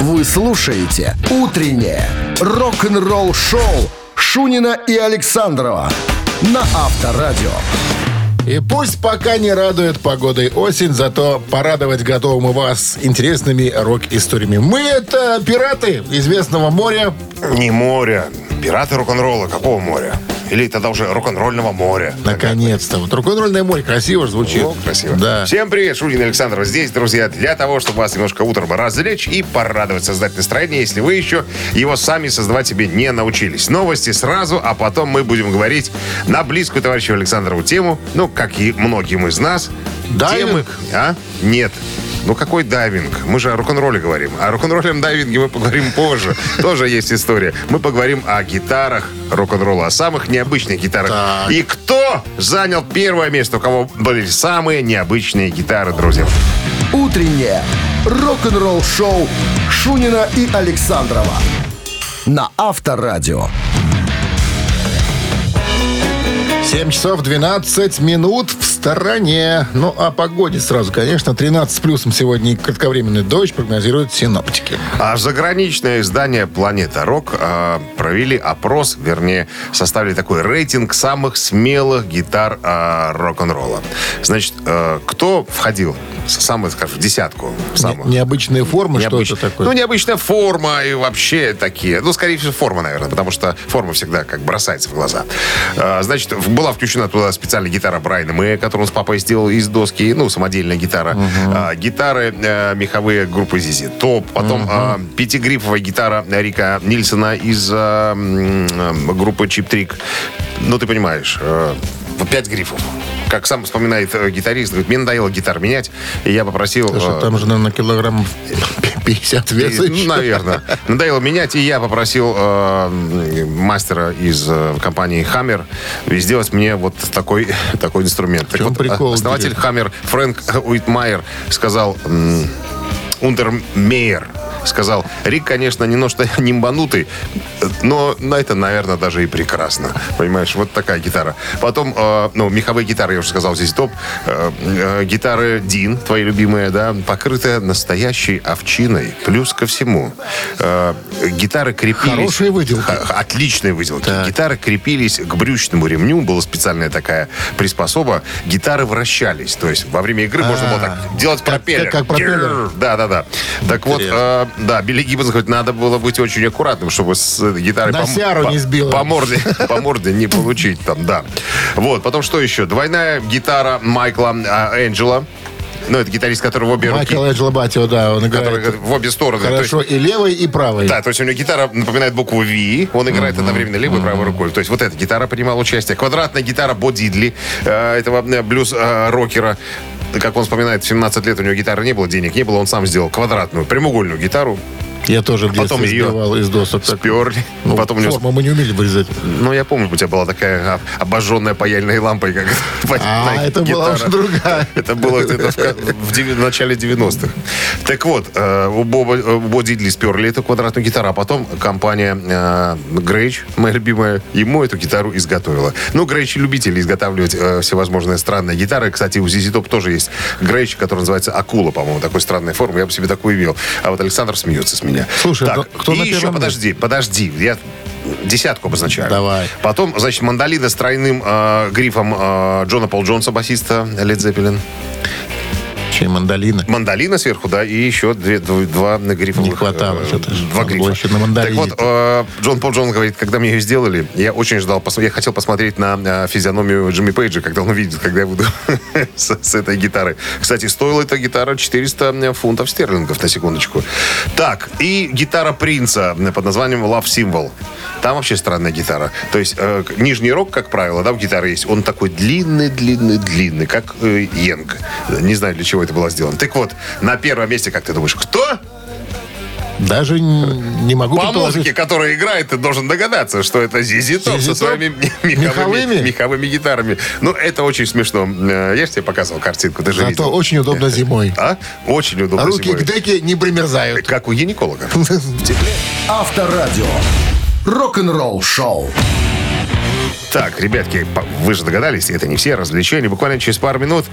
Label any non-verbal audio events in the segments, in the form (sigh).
Вы слушаете «Утреннее рок-н-ролл-шоу» Шунина и Александрова на Авторадио. И пусть пока не радует погодой осень, зато порадовать готовы мы вас интересными рок-историями. Мы это пираты известного моря. Не моря. Пираты рок-н-ролла. Какого моря? Или тогда уже рок-н-ролльного моря. Наконец-то. Вот рок-н-ролльное море красиво же звучит. О, красиво. Да. Всем привет, Шунин Александров здесь, друзья, для того, чтобы вас немножко утром развлечь и порадовать, создать настроение, если вы еще его сами создавать себе не научились. Новости сразу, а потом мы будем говорить на близкую товарищу Александрову тему, ну, как и многим из нас. Дайвинг? Темы, а? Нет. Ну какой дайвинг? Мы же о рок-н-ролле говорим. О рок-н-ролле дайвинге мы поговорим позже. (laughs) Тоже есть история. Мы поговорим о гитарах рок-н-ролла, о самых необычных гитарах. Так. И кто занял первое место, у кого были самые необычные гитары, друзья. «Утреннее рок-н-ролл-шоу» Шунина и Александрова на Авторадио. 7 часов 12 минут в стороне. Ну, о погоде сразу, конечно. 13 с плюсом сегодня и кратковременный дождь прогнозируют синоптики. А заграничное издание «Планета Рок» э, провели опрос, вернее, составили такой рейтинг самых смелых гитар э, рок-н-ролла. Значит, э, кто входил самую, скажем, в десятку? в самую? Не- необычные формы, Необыч- что это такое? Ну, необычная форма и вообще такие. Ну, скорее всего, форма, наверное, потому что форма всегда как бросается в глаза. А, Значит, в- была включена туда специальная гитара Брайана Мэя, которую он с папой сделал из доски, ну, самодельная гитара. А, Гитары э, меховые группы Зизи Топ. Потом а, пятигрифовая гитара Рика Нильсона из а, э, группы Чип Трик. Ну, ты понимаешь, э, пять грифов. Как сам вспоминает э, гитарист, говорит, мне надоело гитар менять, и я попросил... Слушай, там же, наверное, килограмм 50 веса и, еще. ну, наверное. Надоело менять, и я попросил э, мастера из э, компании Hammer сделать мне вот такой, (laughs) такой инструмент. Так чем вот, прикол, основатель интересно? Hammer Фрэнк Уитмайер сказал... Ундермейер сказал, Рик, конечно, немножко (laughs) нимбанутый, но на это, наверное, даже и прекрасно. Понимаешь, вот такая гитара. Потом, э, ну, меховые гитары, я уже сказал, здесь топ. Э, э, гитары Дин, твои любимые, да, покрытые настоящей овчиной. Плюс ко всему, э, гитары крепились... Хорошая выделка. Х- Отличные выделки. Так. Гитары крепились к брючному ремню, была специальная такая приспособа. Гитары вращались, то есть во время игры можно было так делать Как- пропеллер. как- как пропеллер. Да, да, да. Так вот, э, да, Билли Гиббонс говорит, надо было быть очень аккуратным, чтобы с э, гитарой На по, по- не сбила. по морде, (laughs) по морде не получить там, да. Вот, потом что еще? Двойная гитара Майкла а, Энджела. Ну, это гитарист, который в обе руки, Майкл Эджело Батио, да, он который играет в обе стороны. То есть- хорошо и левой, и правой. да, то есть у него гитара напоминает букву V. Он играет одновременно левой и правой рукой. То есть вот эта гитара принимала участие. Квадратная гитара Бо Дидли, э, этого э, блюз-рокера. Как он вспоминает, в 17 лет у него гитары не было, денег не было. Он сам сделал квадратную, прямоугольную гитару. Я тоже в детстве Потом ее сбивал из досок. Сперли. Ну, Потом у него... форму мы не умели вырезать. Ну, я помню, у тебя была такая а, обожженная паяльной лампой, как (laughs) А, это была уже другая. Это было где-то в, начале 90-х. Так вот, э, у Боба, э, у Бо Дидли сперли эту квадратную гитару, а потом компания э, Грейч, моя любимая, ему эту гитару изготовила. Ну, Грейч любители изготавливать э, всевозможные странные гитары. Кстати, у ZZ Top тоже есть Грейч, который называется Акула, по-моему, такой странной формы. Я бы себе такую имел. А вот Александр смеется с меня. Слушай, так, кто и на еще, подожди, подожди. Я десятку обозначаю. Давай. Потом, значит, мандолина с тройным э, грифом э, Джона Пол Джонса, басиста Лед Зеппелин. Чей мандолина. Мандолина сверху, да, и еще две- дв- два на грифа. Не хватало что-то. Два грифа. еще на мандолине. Так вот, э, Джон Пол Джон говорит, когда мне ее сделали, я очень ждал, я хотел посмотреть на э, физиономию Джимми Пейджа, когда он увидит, когда я буду (laughs) с, с этой гитарой. Кстати, стоила эта гитара 400 фунтов стерлингов, на секундочку. Так, и гитара Принца под названием Love Symbol. Там вообще странная гитара. То есть э, нижний рог, как правило, да, у гитары есть, он такой длинный, длинный, длинный, как э, Йенг. Не знаю, для чего это было сделано. Так вот, на первом месте, как ты думаешь, кто? Даже не могу По музыке, которая играет, ты должен догадаться, что это Зизи Топ со своими меховыми, Меховыми? меховыми гитарами. Ну, это очень смешно. Э, Я же тебе показывал картинку, ты же Зато видел. очень удобно зимой. А? Очень удобно Руки зимой. к деке не примерзают. Как у гинеколога. (laughs) Авторадио. Рок-н-ролл шоу. Так, ребятки, вы же догадались, это не все развлечения. Буквально через пару минут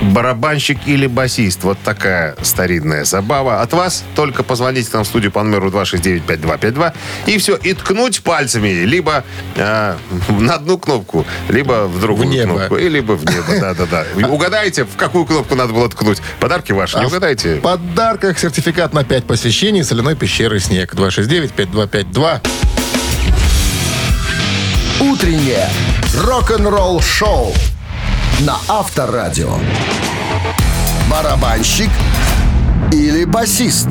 барабанщик или басист. Вот такая старинная забава. От вас только позвоните нам в студию по номеру 269-5252 и все, и ткнуть пальцами либо э, на одну кнопку, либо в другую В небо. кнопку, и либо в небо. Да-да-да. Угадайте, в какую кнопку надо было ткнуть. Подарки ваши, не А угадайте? В подарках сертификат на 5 посещений соляной пещеры «Снег». 269-5252. Утреннее рок-н-ролл-шоу на Авторадио. Барабанщик или басист?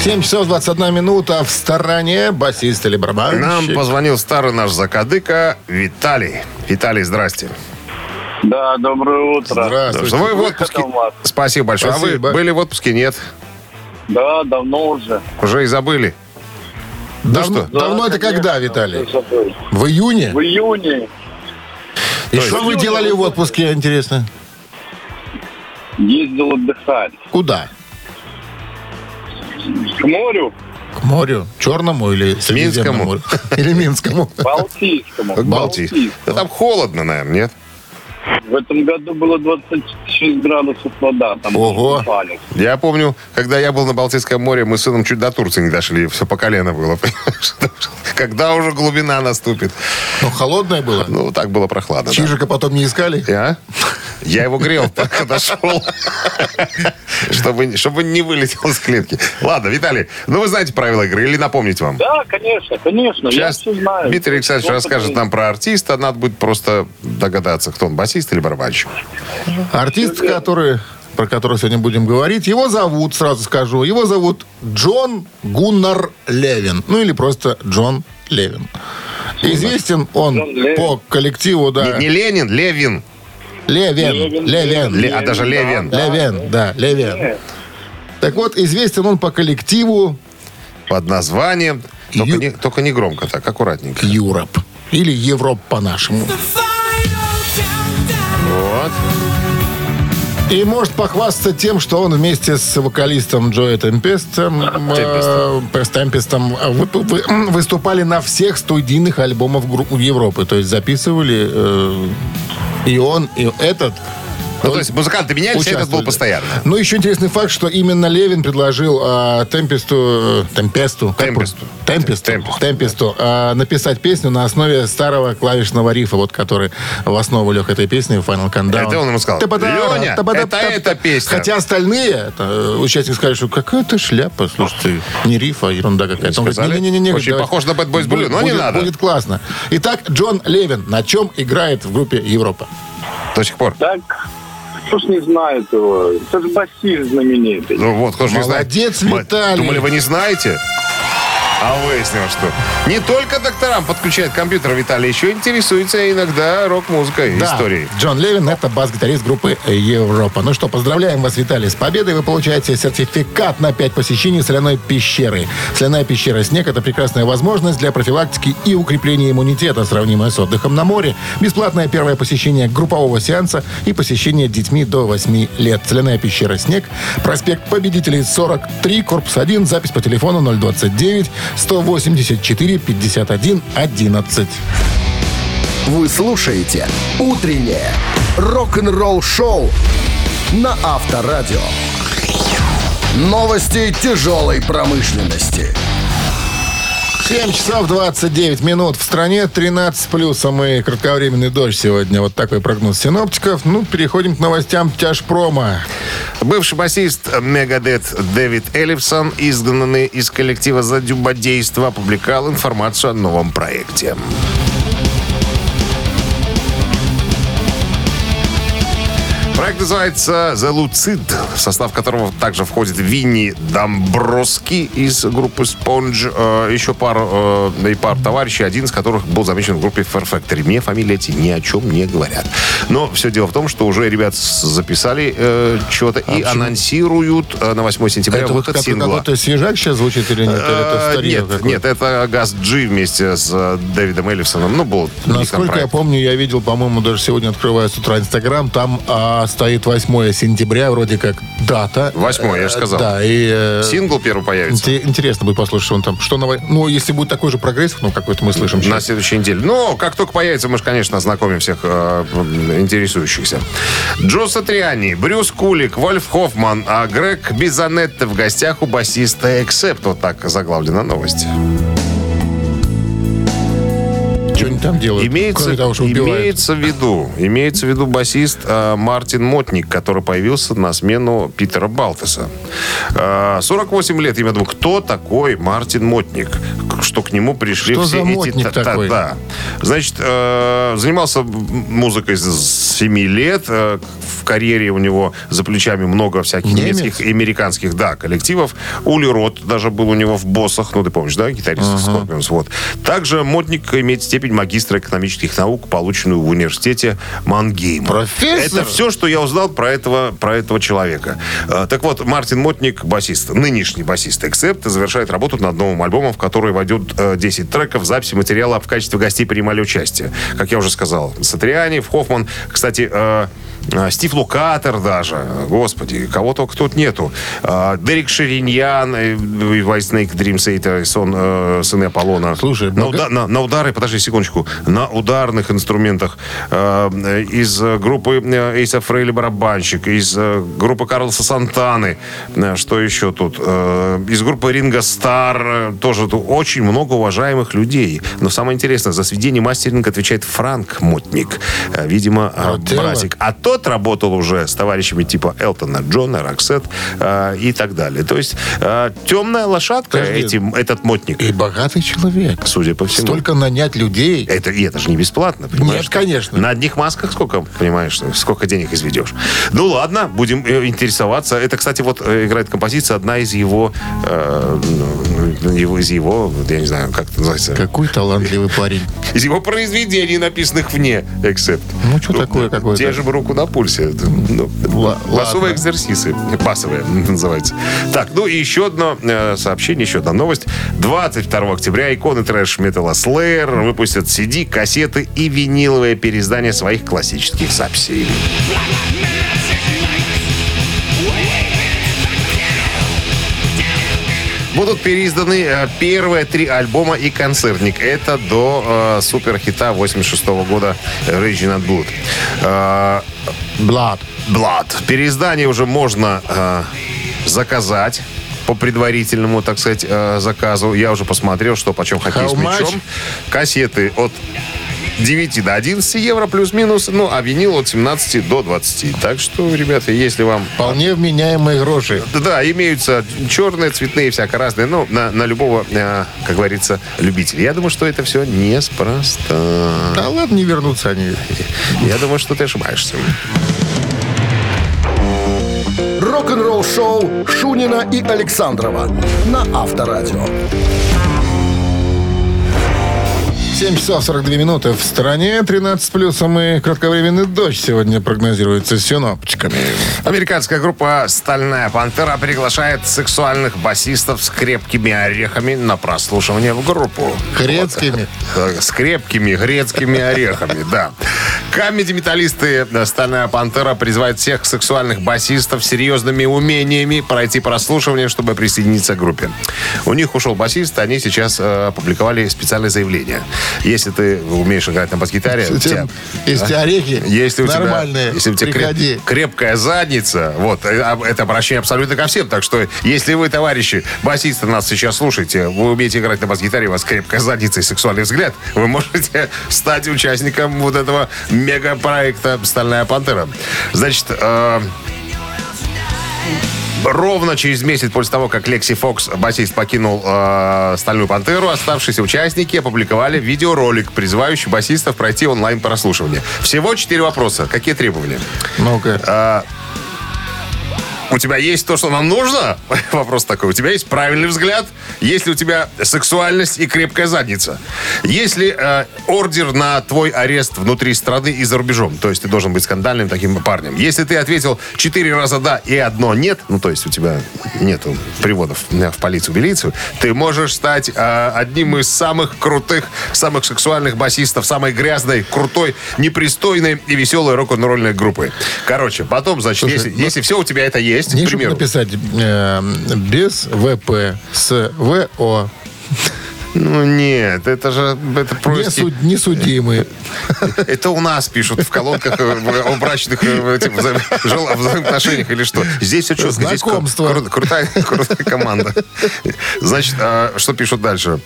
7 часов 21 минута в стороне. Басист или барабанщик. Нам позвонил старый наш закадыка Виталий. Виталий, здрасте. Да, доброе утро. Здравствуйте. Вы в отпуске? Спасибо большое. А Спасибо. вы были в отпуске? Нет. Да, давно уже. Уже и забыли. Давно, что? давно это конечно, когда, Виталий? В июне? В июне И что вы делали в отпуске, интересно? ездил отдыхать. Куда? К морю, К морю? Черному или морю? Или Минскому? Балтийскому. К Балтии. Да там холодно, наверное, нет? В этом году было 26 градусов вода. Там Ого. купались. Я помню, когда я был на Балтийском море, мы с сыном чуть до Турции не дошли. Все по колено было. (laughs) понимаешь? Когда уже глубина наступит. Ну, холодное было? Ну, так было прохладно. да. Чижика потом не искали? А? Я его грел, пока дошел. (laughs) Чтобы, чтобы не вылетел из клетки. Ладно, Виталий, ну вы знаете правила игры или напомнить вам? Да, конечно, конечно. Сейчас я все знаю. Дмитрий Александрович расскажет нам про артиста. Надо будет просто догадаться, кто он, басист или барабанщик. Артист, который, про которого сегодня будем говорить, его зовут, сразу скажу, его зовут Джон Гуннар Левин. Ну или просто Джон Левин. Известен он Джон Левин. по коллективу, да. Не, не Ленин, Левин. Левин, Левин, Левин. Ле- а даже Левин. Левин, да, Левин. Так вот, известен он по коллективу Под названием... Только, Ю- не, только не громко так, аккуратненько. Юроп. Или Европ по-нашему. Вот. И может похвастаться тем, что он вместе с вокалистом Джои Темпестом, э, Пес- Темпестом вы- вы- выступали на всех студийных альбомах Европы. То есть записывали э, и он, и этот. Ну, то есть музыканты менялись, а этот был постоянно. Ну, еще интересный факт, что именно Левин предложил э, Темпесту, э, Темпесту, Темпесту. Темпесту, Темпесту. Темпесту, э, написать песню на основе старого клавишного рифа, вот который в основу лег этой песни Final Countdown. Это он ему сказал, «Леня, это та-ба-да». эта песня. Хотя остальные э, участники сказали, что какая-то шляпа, слушайте, не риф, а ерунда какая-то. Он говорит, не-не-не, Очень похож на Bad Boys Blue, но не надо. Будет классно. Итак, Джон Левин на чем играет в группе Европа? До сих пор. Так, кто ж не знает его? Это же басист знаменитый. Ну вот, кто же не знает. Молодец, Виталий. Думали, вы не знаете? А выяснилось, что не только докторам подключает компьютер Виталий, еще интересуется иногда рок-музыкой, Да, историей. Джон Левин – это бас-гитарист группы Европа. Ну что, поздравляем вас, Виталий, с победой. Вы получаете сертификат на 5 посещений соляной пещеры. Соляная пещера «Снег» – это прекрасная возможность для профилактики и укрепления иммунитета, сравнимая с отдыхом на море. Бесплатное первое посещение группового сеанса и посещение детьми до 8 лет. Соляная пещера «Снег», проспект Победителей 43, корпус 1, запись по телефону 029 184 51 11. Вы слушаете «Утреннее рок-н-ролл-шоу» на Авторадио. Новости тяжелой промышленности. 7 часов 29 минут. В стране 13 с плюсом и кратковременный дождь сегодня. Вот такой прогноз синоптиков. Ну, переходим к новостям тяжпрома. Бывший басист Мегадет Дэвид Эллифсон, изгнанный из коллектива за дюбодейство, опубликовал информацию о новом проекте. Проект называется «The Lucid», в состав которого также входит Винни Домброски из группы Sponge, э, еще пара, э, и пар товарищей, один из которых был замечен в группе Fair Factory. Мне фамилии эти ни о чем не говорят. Но все дело в том, что уже ребят записали э, что-то и анонсируют э, на 8 сентября это выход как- сингла. какой-то свежак сейчас звучит или нет? Или это Э, старье Нет, нет, это Газ Джи вместе с э, Дэвидом Эллифсоном. Ну, был Насколько я помню, я видел, по-моему, даже сегодня открывая с утра Инстаграм, там а, стоит 8 сентября, вроде как дата. 8, я же сказал. Да, и... э, Сингл первый появится. инте- Интересно будет послушать, что он там, что новое. Ну, если будет такой же прогресс, ну, какой-то мы слышим На следующей неделе. Но как только появится, мы же, конечно, ознакомим всех э, интересующихся. Джо Сатриани, Брюс Кулик, Вольф Хоффман, а Грег Бизанетте в гостях у басиста Эксепт. Вот так заглавлена новость. Они там делают? Имеется, того, имеется в виду, имеется в виду басист э, Мартин Мотник, который появился на смену Питера Балтеса. Э, 48 лет, имя думаю, кто такой Мартин Мотник? Что к нему пришли Что все за эти... Мотник та- та- такой? Да. Значит, э, занимался музыкой с 7 лет. Э, в карьере у него за плечами много всяких Немец? немецких и американских, да, коллективов. Ули Рот даже был у него в боссах, ну, ты помнишь, да, гитарист Scorpions, вот. Также Мотник имеет степень магистра экономических наук, полученную в университете Мангейма. Профессор? Это все, что я узнал про этого, про этого человека. Э, Так вот, Мартин Мотник, басист, нынешний басист Эксепт, завершает работу над новым альбомом, в который войдет э, 10 треков, записи материала в качестве гостей принимали участие. Как я уже сказал, Сатриани, Хоффман, кстати, э, э, Стив Лукатер даже, господи, кого только тут нету. Э, Дерек Шириньян, э, White Snake Dream Theater, сон, э, сыны Аполлона. Слушай, на, много- уда- на- на удары, подожди секундочку, на ударных инструментах э, из группы Эйса Фрейли барабанщик, из группы Карлоса Сантаны, что еще тут, из группы Ринга Стар, тоже тут очень много уважаемых людей. Но самое интересное, за сведение мастеринг отвечает Франк Мотник, Э, видимо, дело. братик. А тот работал уже с товарищами типа Элтона Джона, Роксет э, и так далее. То есть э, темная лошадка Подожди. этим, этот Мотник, И богатый человек. судя по всему. Столько нанять людей. Это, и это же не бесплатно, понимаешь? Нет, конечно. На одних масках сколько, понимаешь, сколько денег изведешь. Ну ладно, будем э, интересоваться. Это, кстати, вот э, играет композиция, одна из его, э, ну, его из его, я не знаю, как это называется, Какой талантливый парень. из его произведений, написанных вне Except. Ну, что такое какое-то? Держим руку на пульсе. Ну, басовые экзерсисы. Басовые (laughs) называется. Так, ну и еще одно э, сообщение, еще одна новость. 22 октября иконы трэш-металла Slayer выпустят CD, кассеты и виниловое переиздание своих классических записей. Будут переизданы э, первые три альбома и концертник. Это до э, суперхита 86 года Raging Blood. Э, Блад. Blood. Переиздание уже можно э, заказать по предварительному, так сказать, э, заказу. Я уже посмотрел, что почем хоккей How с much? мячом. Кассеты от 9 до 11 евро плюс-минус, ну, а винил от 17 до 20. Так что, ребята, если вам Вполне вменяемые гроши. да, да, имеются черные, цветные, всяко разные. Ну, на, на любого, э, как говорится, любителя. Я думаю, что это все неспроста. Да ладно, не вернутся они. Я думаю, что ты ошибаешься. Рок-н-ролл шоу Шунина и Александрова на Авторадио. 7 часов 42 минуты в стране, 13 с плюсом и кратковременный дождь сегодня прогнозируется синоптиками. Американская группа «Стальная пантера» приглашает сексуальных басистов с крепкими орехами на прослушивание в группу. Грецкими. Вот. Э, С крепкими грецкими орехами, да. Камеди-металлисты э, «Стальная пантера» призывают всех сексуальных басистов с серьезными умениями пройти прослушивание, чтобы присоединиться к группе. У них ушел басист, они сейчас э, опубликовали специальное заявление. Если ты умеешь играть на бас-гитаре... у Если тебя- если орехи если у нормальные, тебя, если у тебя креп- крепкая задница, вот, э, а, это обращение абсолютно ко всем. Так что, если вы, товарищи, басисты нас сейчас слушаете, вы умеете играть на бас-гитаре, у вас крепкая задница и сексуальный взгляд, вы можете (laughs) стать участником вот этого мегапроекта «Стальная пантера». Значит, э, Ровно через месяц после того, как Лекси Фокс, басист, покинул э, «Стальную пантеру», оставшиеся участники опубликовали видеоролик, призывающий басистов пройти онлайн-прослушивание. Всего четыре вопроса. Какие требования? Ну-ка. А, у тебя есть то, что нам нужно? (laughs) Вопрос такой. У тебя есть правильный взгляд? Есть ли у тебя сексуальность и крепкая задница? Есть ли э, ордер на твой арест внутри страны и за рубежом? То есть ты должен быть скандальным таким парнем. Если ты ответил четыре раза да и одно нет, ну то есть у тебя нету приводов в полицию, милицию, ты можешь стать э, одним из самых крутых, самых сексуальных басистов, самой грязной, крутой, непристойной и веселой рок-н-ролльной группы. Короче, потом, значит, Слушай, если, ну, если все у тебя это есть, Не к примеру, написать э, без ВП с ВО. ну нет, это же это Не, просто... суд- не судимый. Это у нас пишут в колонках о брачных взаимоотношениях или что. Здесь все четко. Знакомство. кру- крутая, крутая команда. Значит, а, что пишут дальше?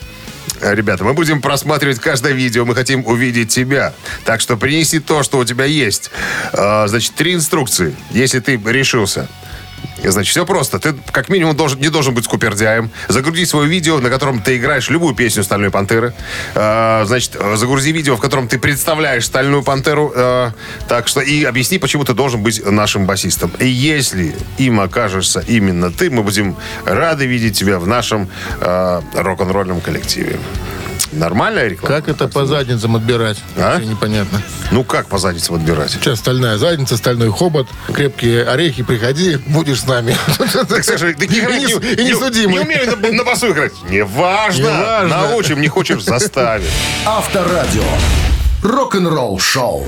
Ребята, мы будем просматривать каждое видео, мы хотим увидеть тебя. Так что принеси то, что у тебя есть. А, Значит, три инструкции, если ты решился. Значит, все просто. Ты как минимум должен, не должен быть скупердяем. Загрузи свое видео, на котором ты играешь любую песню «Стальной пантеры». А, значит, э, загрузи видео, в котором ты представляешь «Стальную пантеру». А, так что и объясни, почему ты должен быть нашим басистом. И если им окажешься именно ты, мы будем рады видеть тебя в нашем а, рок-н-ролльном коллективе. Нормальная реклама? Как это по задницам отбирать? А? Вообще непонятно. Ну, как по задницам отбирать? Сейчас стальная задница, стальной хобот, крепкие орехи, приходи, будешь с нами. Так, слушай, ты не, играй, И не- судимый. Не умею на, на басу играть. Неважно. Неважно. Научим, не хочешь, заставим. Авторадио. Рок-н-ролл шоу.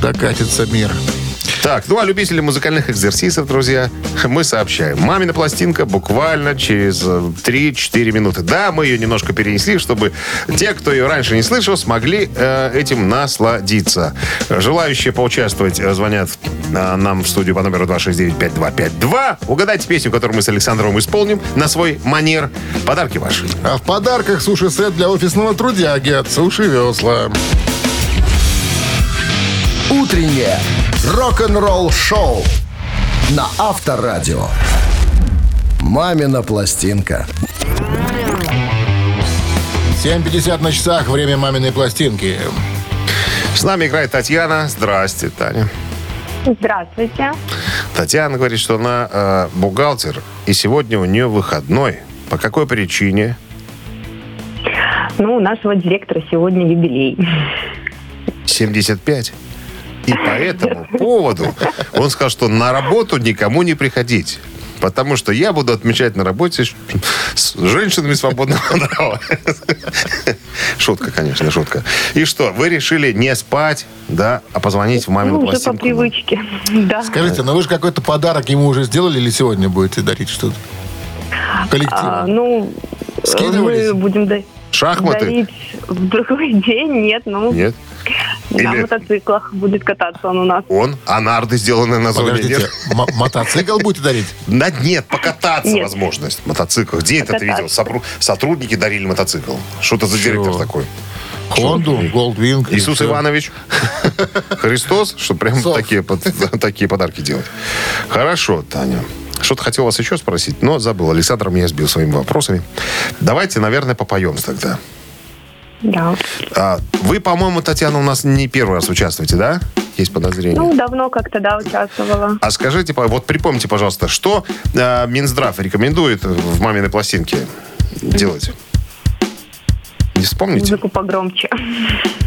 Докатится мир. Так, ну а любители музыкальных экзерсисов, друзья, мы сообщаем. Мамина пластинка буквально через э, 3-4 минуты. Да, мы ее немножко перенесли, чтобы те, кто ее раньше не слышал, смогли э, этим насладиться. Желающие поучаствовать э, звонят э, нам в студию по номеру 269-5252. Угадайте песню, которую мы с Александровым исполним на свой манер. Подарки ваши. А в подарках суши-сет для офисного трудяги от Суши Весла. Утреннее рок-н-ролл шоу на Авторадио. Мамина пластинка. 7.50 на часах, время маминой пластинки. С нами играет Татьяна. Здрасте, Таня. Здравствуйте. Татьяна говорит, что она э, бухгалтер, и сегодня у нее выходной. По какой причине? Ну, у нашего директора сегодня юбилей. 75. И по этому поводу он сказал, что на работу никому не приходить. Потому что я буду отмечать на работе с женщинами свободного (laughs) нрава. Шутка, конечно, шутка. И что, вы решили не спать, да, а позвонить в мамину Ну, уже по привычке. (laughs) Да. Скажите, ну вы же какой-то подарок ему уже сделали или сегодня будете дарить что-то? Коллективу. А, ну, Скидывались? мы будем да- Шахматы? дарить в другой (laughs) день. Нет, ну, Нет? На Или- мотоциклах будет кататься он у нас. Он, а нарды сделаны на зоне, Подождите, мотоцикл будете дарить? (laughs) Да нет, покататься Нет. возможность. Мотоцикл. Где это ты видел? Сотрудники дарили мотоцикл. Что это за директор такой? Хонду, Голдвинг. Иисус. Иванович? (laughs) Христос? Что прям такие, (laughs) такие подарки делать. Хорошо, Таня. Что-то хотел вас еще спросить, но забыл. Александр меня сбил своими вопросами. Давайте, наверное, попоем тогда. Да. А, вы, по-моему, Татьяна, у нас не первый раз участвуете, да? Есть подозрение. Ну, давно как-то, да, участвовала. А скажите, вот припомните, пожалуйста, что э, Минздрав рекомендует в маминой пластинке делать? Не вспомните? Музыку погромче.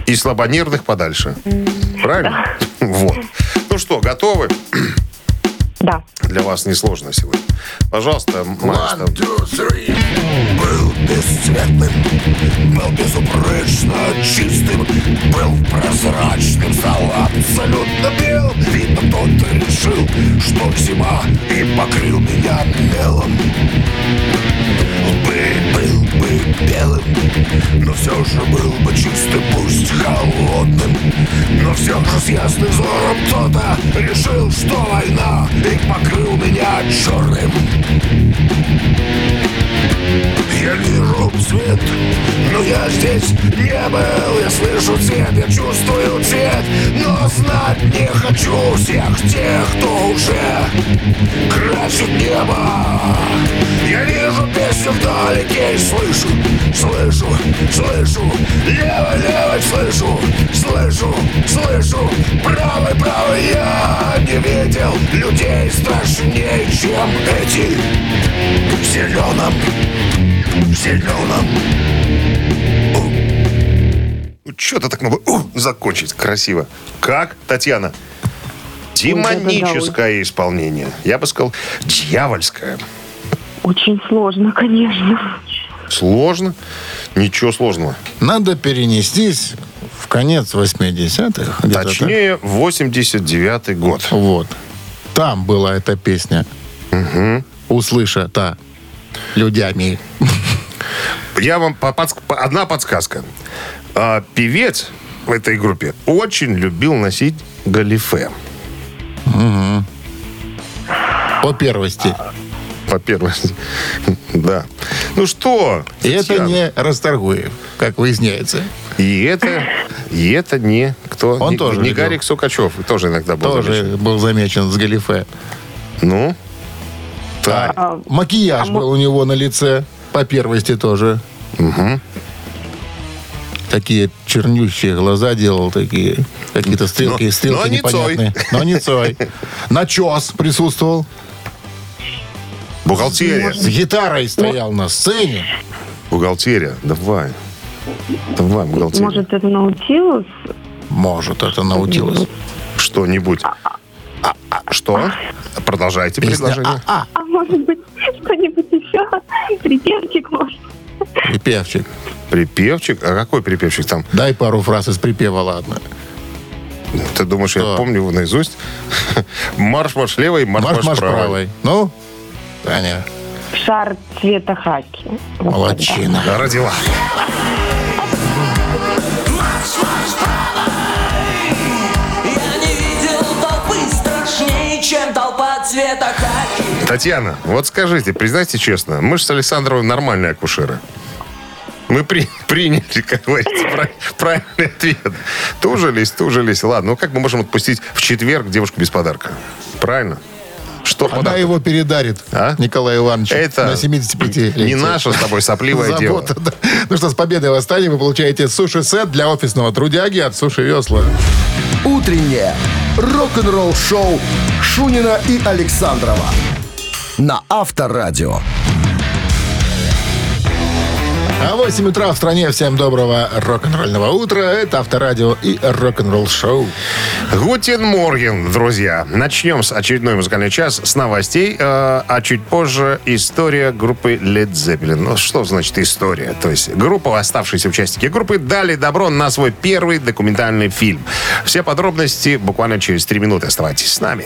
И слабонервных подальше. Правильно? (laughs) Вот. Ну что, готовы? Да. Для вас несложно сегодня. Пожалуйста, Маш, там. One, two, three. Был бесцветным, был безупречно чистым, был прозрачным, стал абсолютно бел. Видно, кто-то решил, что зима, и покрыл меня мелом. Бы, был бы белым, но все же был бы чистым, пусть холодным. Но все же с ясным взором кто-то решил, что война, и покрыл меня черным. Я вижу свет, но я здесь не был. Я слышу цвет, я чувствую цвет Но знать не хочу всех тех, кто уже красит небо. Я вижу песню вдалеке слышу, слышу, слышу, левой, левой слышу, слышу, слышу, правой, правой я не видел людей страшнее, чем эти в зеленом, зеленом. Что-то так надо uh, закончить красиво. Как, Татьяна? Демоническое исполнение. Я бы сказал, дьявольское. Очень сложно, конечно. Сложно? Ничего сложного. Надо перенестись в конец 80-х. где-то Точнее, 89-й год. Вот. Там была эта песня. Услышата людьми. Я вам по- подск- одна подсказка. А, певец в этой группе очень любил носить галифе. По первости. По первости. (laughs) Да. Ну что? И это не Расторгуев, как выясняется. И это, и это не кто? Он не, тоже не любил. Гарик Сукачев. Тоже иногда был Тоже замечен. был замечен с галифе. Ну? Так. А, Макияж А был у него на лице. По первости тоже. Такие чернющие глаза делал, такие какие-то стрелки, Но- стрелки но не непонятные. Но не Цой. (laughs) Начес присутствовал. Бухгалтерия. С гитарой стоял на сцене. Бухгалтерия. Давай. Давай, бухгалтерия. Может, это научилась? Может, это научилось. Что-нибудь. А, а, что? Продолжайте Песня предложение. «А-а» А может быть, что-нибудь еще? Припевчик, может? припевчик. Припевчик? А какой припевчик там? Дай пару фраз из припева, ладно. Ты думаешь, я Что? помню его наизусть? (laughs) Марш-марш левой, марш-марш Марш-марш правой. правой. Ну, Таня, Шар цвета хаки. Молодчина. Да, Родила. Я чем толпа цвета хаки. Татьяна, вот скажите, признайте честно, мы же с Александровой нормальные акушеры. Мы при- (laughs) приняли, как говорится, прав- правильный ответ. Тужились, тужились. Ладно, ну как мы можем отпустить в четверг девушку без подарка? Правильно? Что Она подарок? его передарит А? Николай Иванович Это на 75 не наша с тобой сопливое (laughs) дело. Забота, (laughs) да. Ну что, с победой вас Таня, вы получаете суши-сет для офисного трудяги от Суши Весла. Утреннее рок-н-ролл-шоу Шунина и Александрова на Авторадио. А 8 утра в стране. Всем доброго рок-н-ролльного утра. Это Авторадио и рок-н-ролл шоу. Guten Morgen, друзья. Начнем с очередной музыкальный час с новостей, э, а чуть позже история группы Led Zeppelin. Ну, что значит история? То есть группа, оставшиеся участники группы, дали добро на свой первый документальный фильм. Все подробности буквально через три минуты. Оставайтесь с нами.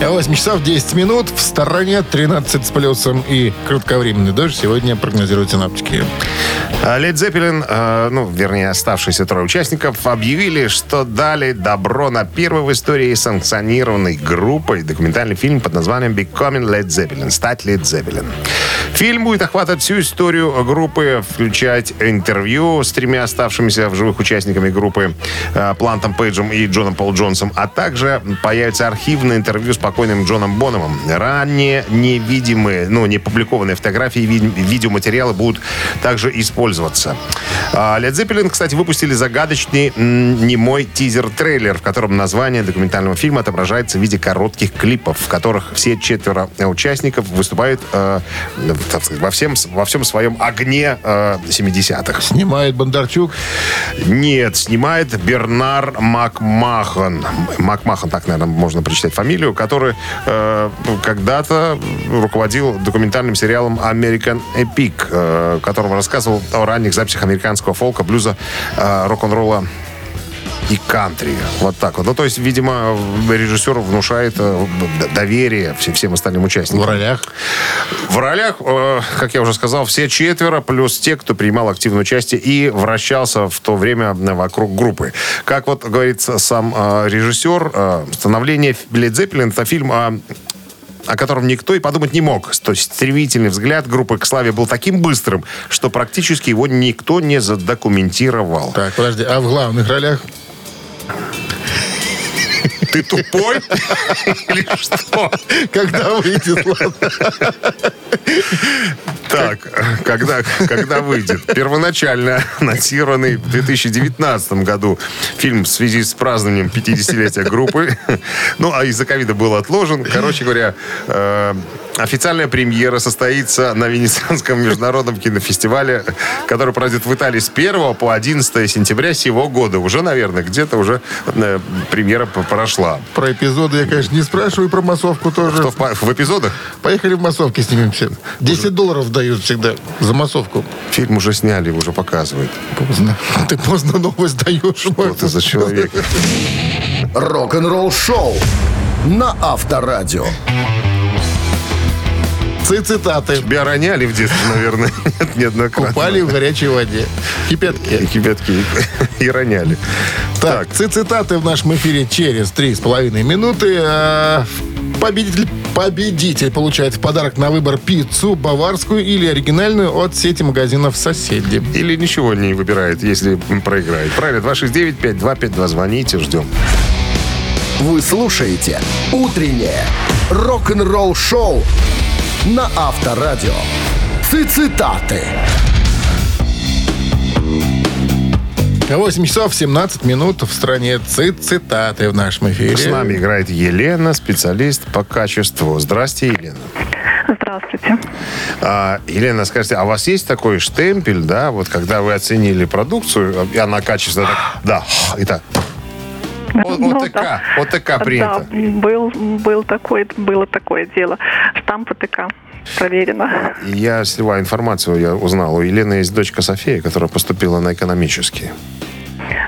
8 часов 10 минут. В стороне 13 с плюсом и кратковременный дождь. Сегодня прогнозируют синаптики. А Led Zeppelin, э, ну, вернее, оставшиеся трое участников, объявили, что дали добро на первый в истории санкционированной группой документальный фильм под названием «Becoming Led Zeppelin» — «Стать Led Zeppelin». Фильм будет охватывать всю историю группы, включать интервью с тремя оставшимися в живых участниками группы э, Плантом Пейджем и Джоном Пол Джонсом, а также появится архивное интервью с покойным Джоном Бономом. Ранее невидимые, ну, не публикованные фотографии и ви- видеоматериалы будут также использоваться. А, Led Zeppelin, кстати, выпустили загадочный немой тизер-трейлер, в котором название документального фильма отображается в виде коротких клипов, в которых все четверо участников выступают э, сказать, во, всем, во всем своем огне э, 70-х. Снимает Бондарчук. Нет, снимает Бернар Макмахан. Макмахан, так, наверное, можно прочитать фамилию, который э, когда-то руководил документальным сериалом American Epic, э, в котором рассказывал о ранних записях американского фолка, блюза, э, рок-н-ролла и кантри. Вот так вот. Ну, то есть, видимо, режиссер внушает э, доверие всем, остальным В участникам. ролях. В ролях, э, как я уже сказал, все четверо, плюс те, кто принимал активное участие и вращался в то время вокруг группы. Как вот говорит сам э, режиссер, становление Led Zeppelin это фильм о о котором никто и подумать не мог. То есть стремительный взгляд группы к славе был таким быстрым, что практически его никто не задокументировал. Так, подожди, а в главных ролях? Ты тупой? Или что? Когда выйдет, ладно. Так, когда, когда выйдет? Первоначально анонсированный в 2019 году фильм в связи с празднованием 50-летия группы. Ну, а из-за ковида был отложен. Короче говоря, э, официальная премьера состоится на Венецианском международном кинофестивале, который пройдет в Италии с 1 по 11 сентября сего года. Уже, наверное, где-то уже э, премьера прошла. Про эпизоды я, конечно, не спрашиваю, про массовку тоже. Что в, в эпизодах? Поехали в массовке снимемся. 10 долларов дают всегда за массовку. Фильм уже сняли, уже показывают. Поздно. (laughs) Ты поздно новость даешь. Что ты за человек? Рок-н-ролл шоу на Авторадио. Цитаты. Тебя роняли в детстве, наверное, (laughs) нет, неоднократно. Купали в горячей воде. И Кипятки. кипятки и роняли. Так, цитаты в нашем эфире через три с половиной минуты. А, Победитель, победитель получает в подарок на выбор пиццу баварскую или оригинальную от сети магазинов «Соседи». Или ничего не выбирает, если проиграет. Правильно, 269-5252. Звоните, ждем. Вы слушаете «Утреннее рок-н-ролл-шоу» на Авторадио. Цитаты. 8 часов 17 минут в стране цит цитаты в нашем эфире. С нами играет Елена, специалист по качеству. Здрасте, Елена. Здравствуйте. А, Елена, скажите, а у вас есть такой штемпель, да, вот когда вы оценили продукцию, и она качественно так, да, и так. О- ОТК, да. ОТК принято. Да, был, был такое, было такое дело. Штамп ОТК проверено. Я сливаю информацию, я узнал. У Елены есть дочка София, которая поступила на экономический.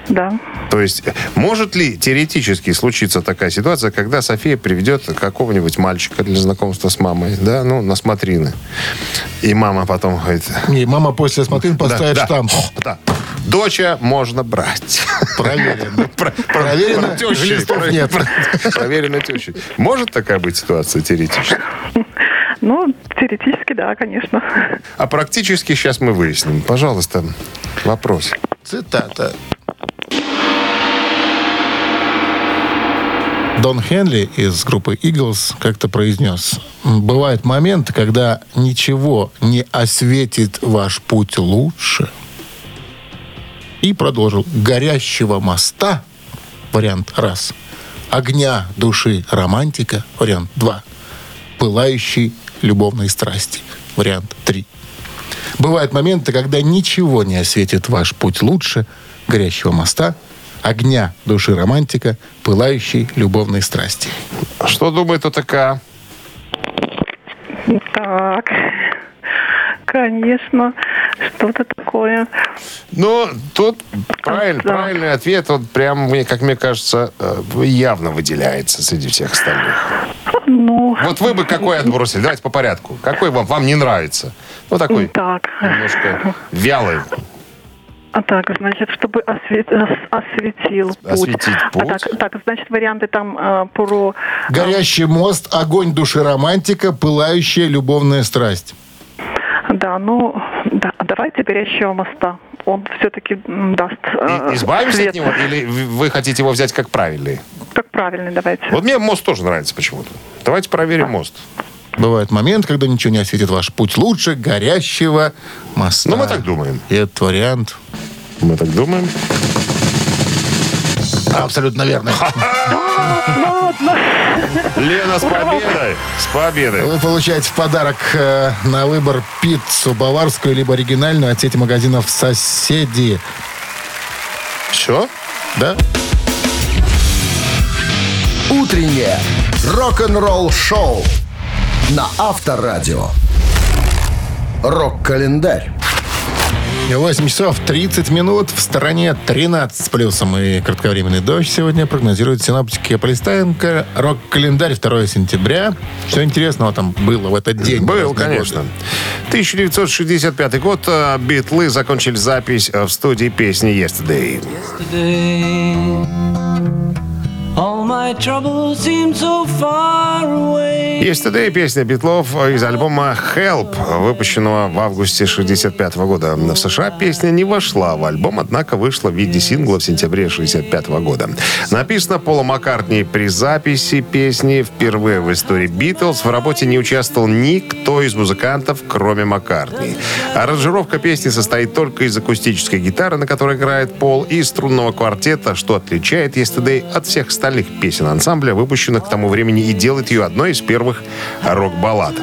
Да. То есть, может ли теоретически случиться такая ситуация, когда София приведет какого-нибудь мальчика для знакомства с мамой, да, ну, на смотрины. И мама потом говорит... И мама после смотрин поставит да, штамп. Да. Доча можно брать. Проверено. (laughs) Про- про- Проверено, про тещей, нет. про- Проверено тещей. Может такая быть ситуация теоретически? Ну, теоретически, да, конечно. А практически сейчас мы выясним. Пожалуйста, вопрос. Цитата. Дон Хенли из группы Eagles как-то произнес, бывают моменты, когда ничего не осветит ваш путь лучше. И продолжил, горящего моста, вариант раз, огня души романтика, вариант два, пылающей любовной страсти, вариант три. Бывают моменты, когда ничего не осветит ваш путь лучше горящего моста, огня души романтика, пылающей любовной страсти. Что думает ОТК? Так. Конечно. Что-то такое. Ну, тут правиль- Да. правильный ответ, он прям, мне- как мне кажется, э, явно выделяется среди всех остальных. Ну, Вот вы бы какой отбросили? Давайте по порядку. Какой вам, вам не нравится? Ну, такой так. немножко вялый. А так, значит, чтобы освет- ос- осветил путь. Осветить путь. А так, так, значит, варианты там э, про... Горящий мост, огонь души романтика, пылающая любовная страсть. Да, ну, да, давайте горящего моста. Он все-таки даст э, И- Избавимся свет. от него или вы вы хотите его взять как правильный? Как правильный, давайте. Вот мне мост тоже нравится почему-то. Давайте проверим мост. Бывает момент, когда ничего не осветит ваш путь лучше горящего моста. Ну, мы так думаем. И этот вариант Мы так думаем. абсолютно верно. Лена, с победой! С победой! Вы получаете в подарок э, на выбор пиццу баварскую либо оригинальную от сети магазинов «Соседи». Все? Да? Утреннее рок-н-ролл-шоу на Авторадио. Рок-календарь. 8 часов 30 минут. В стороне 13 с плюсом и кратковременный дождь сегодня прогнозируют синоптики. Полистаем рок-календарь 2 сентября. Что интересного там было в этот день? Был, конечно. годы. 1965 год. э, Битлы закончили запись э, в студии песни «Yesterday». All far away. Yesterday песня Битлов из альбома Help, выпущенного в августе 65 года. В США песня не вошла в альбом, однако вышла в виде сингла в сентябре 65 года. Написано Пола Маккартни при записи песни впервые в истории Битлз. В работе не участвовал никто из музыкантов, кроме Маккартни. Аранжировка песни состоит только из акустической гитары, на которой играет Пол, и струнного квартета, что отличает Yesterday от всех остальных песен ансамбля, выпущенных к тому времени, и делает ее одной из первых рок-баллад.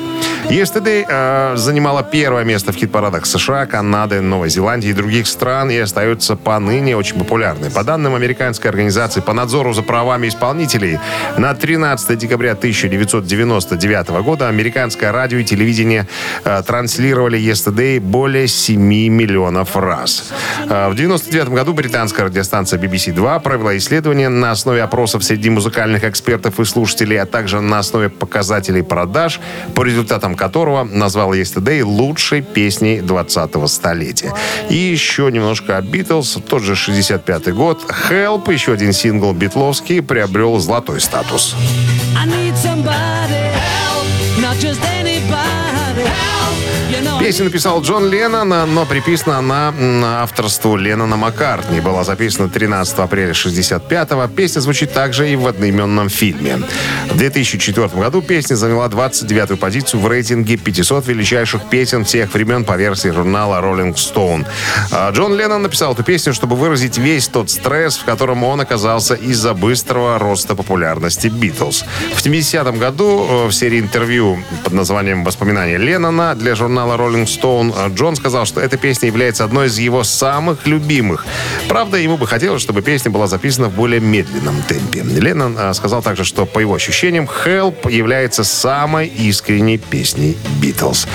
Yesterday э, занимала первое место в хит-парадах США, Канады, Новой Зеландии и других стран и остается поныне очень популярной. По данным американской организации по надзору за правами исполнителей, на 13 декабря 1999 года американское радио и телевидение э, транслировали Yesterday более 7 миллионов раз. Э, в 1999 году британская радиостанция BBC 2 провела исследование на основе опросов среди музыкальных экспертов и слушателей, а также на основе показателей продаж, по результатам которого назвал Yesterday лучшей песней 20-го столетия. И еще немножко о Битлз. Тот же 65-й год. Help, еще один сингл битловский, приобрел золотой статус. I need somebody Песню написал Джон Леннон, но приписана она авторству Леннона Маккартни. Была записана 13 апреля 65-го. Песня звучит также и в одноименном фильме. В 2004 году песня заняла 29-ю позицию в рейтинге 500 величайших песен всех времен по версии журнала Rolling Stone. А Джон Леннон написал эту песню, чтобы выразить весь тот стресс, в котором он оказался из-за быстрого роста популярности Битлз. В 70-м году э, в серии интервью под названием «Воспоминания Леннона» для журнала Rolling Stone Джон сказал, что эта песня является одной из его самых любимых. Правда, ему бы хотелось, чтобы песня была записана в более медленном темпе. Леннон э, сказал также, что по его ощущениям «Help» является самой искренней песней Битлз.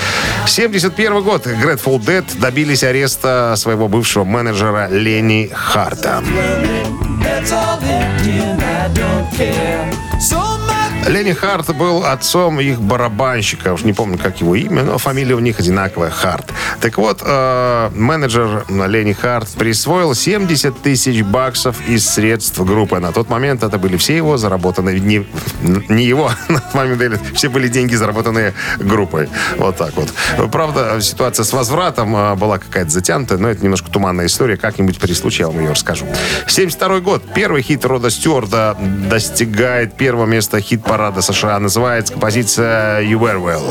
71 год. Grateful Dead добились ареста своего бывшего менеджера Ленни Харта. that's all empty and I don't care. So much. Ленни Харт был отцом их барабанщика. Уж не помню, как его имя, но фамилия у них одинаковая. Харт. Так вот, э, менеджер Ленни Харт присвоил 70 тысяч баксов из средств группы. На тот момент это были все его заработанные... Не, не его, (laughs) на самом деле, все были деньги, заработанные группой. Вот так вот. Правда, ситуация с возвратом э, была какая-то затянутая, но это немножко туманная история. Как-нибудь при случае я вам ее расскажу. 72 год. Первый хит Рода Стюарда достигает первого места хит-парада США. Называется композиция «You Were Well».